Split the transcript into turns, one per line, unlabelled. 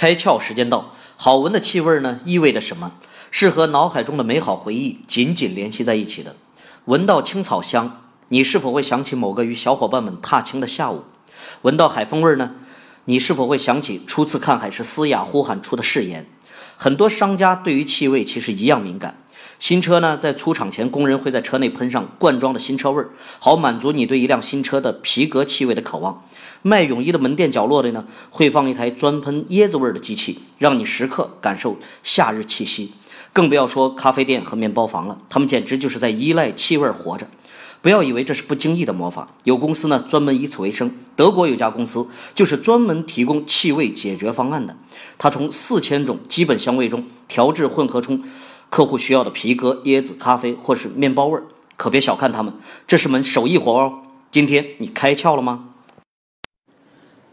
开窍时间到，好闻的气味呢，意味着什么？是和脑海中的美好回忆紧紧联系在一起的。闻到青草香，你是否会想起某个与小伙伴们踏青的下午？闻到海风味呢，你是否会想起初次看海时嘶哑呼喊出的誓言？很多商家对于气味其实一样敏感。新车呢，在出厂前，工人会在车内喷上罐装的新车味儿，好满足你对一辆新车的皮革气味的渴望。卖泳衣的门店角落里呢，会放一台专喷椰子味儿的机器，让你时刻感受夏日气息。更不要说咖啡店和面包房了，他们简直就是在依赖气味活着。不要以为这是不经意的魔法，有公司呢专门以此为生。德国有家公司就是专门提供气味解决方案的，它从四千种基本香味中调制混合出。客户需要的皮革、椰子、咖啡或是面包味儿，可别小看他们，这是门手艺活哦。今天你开窍了吗？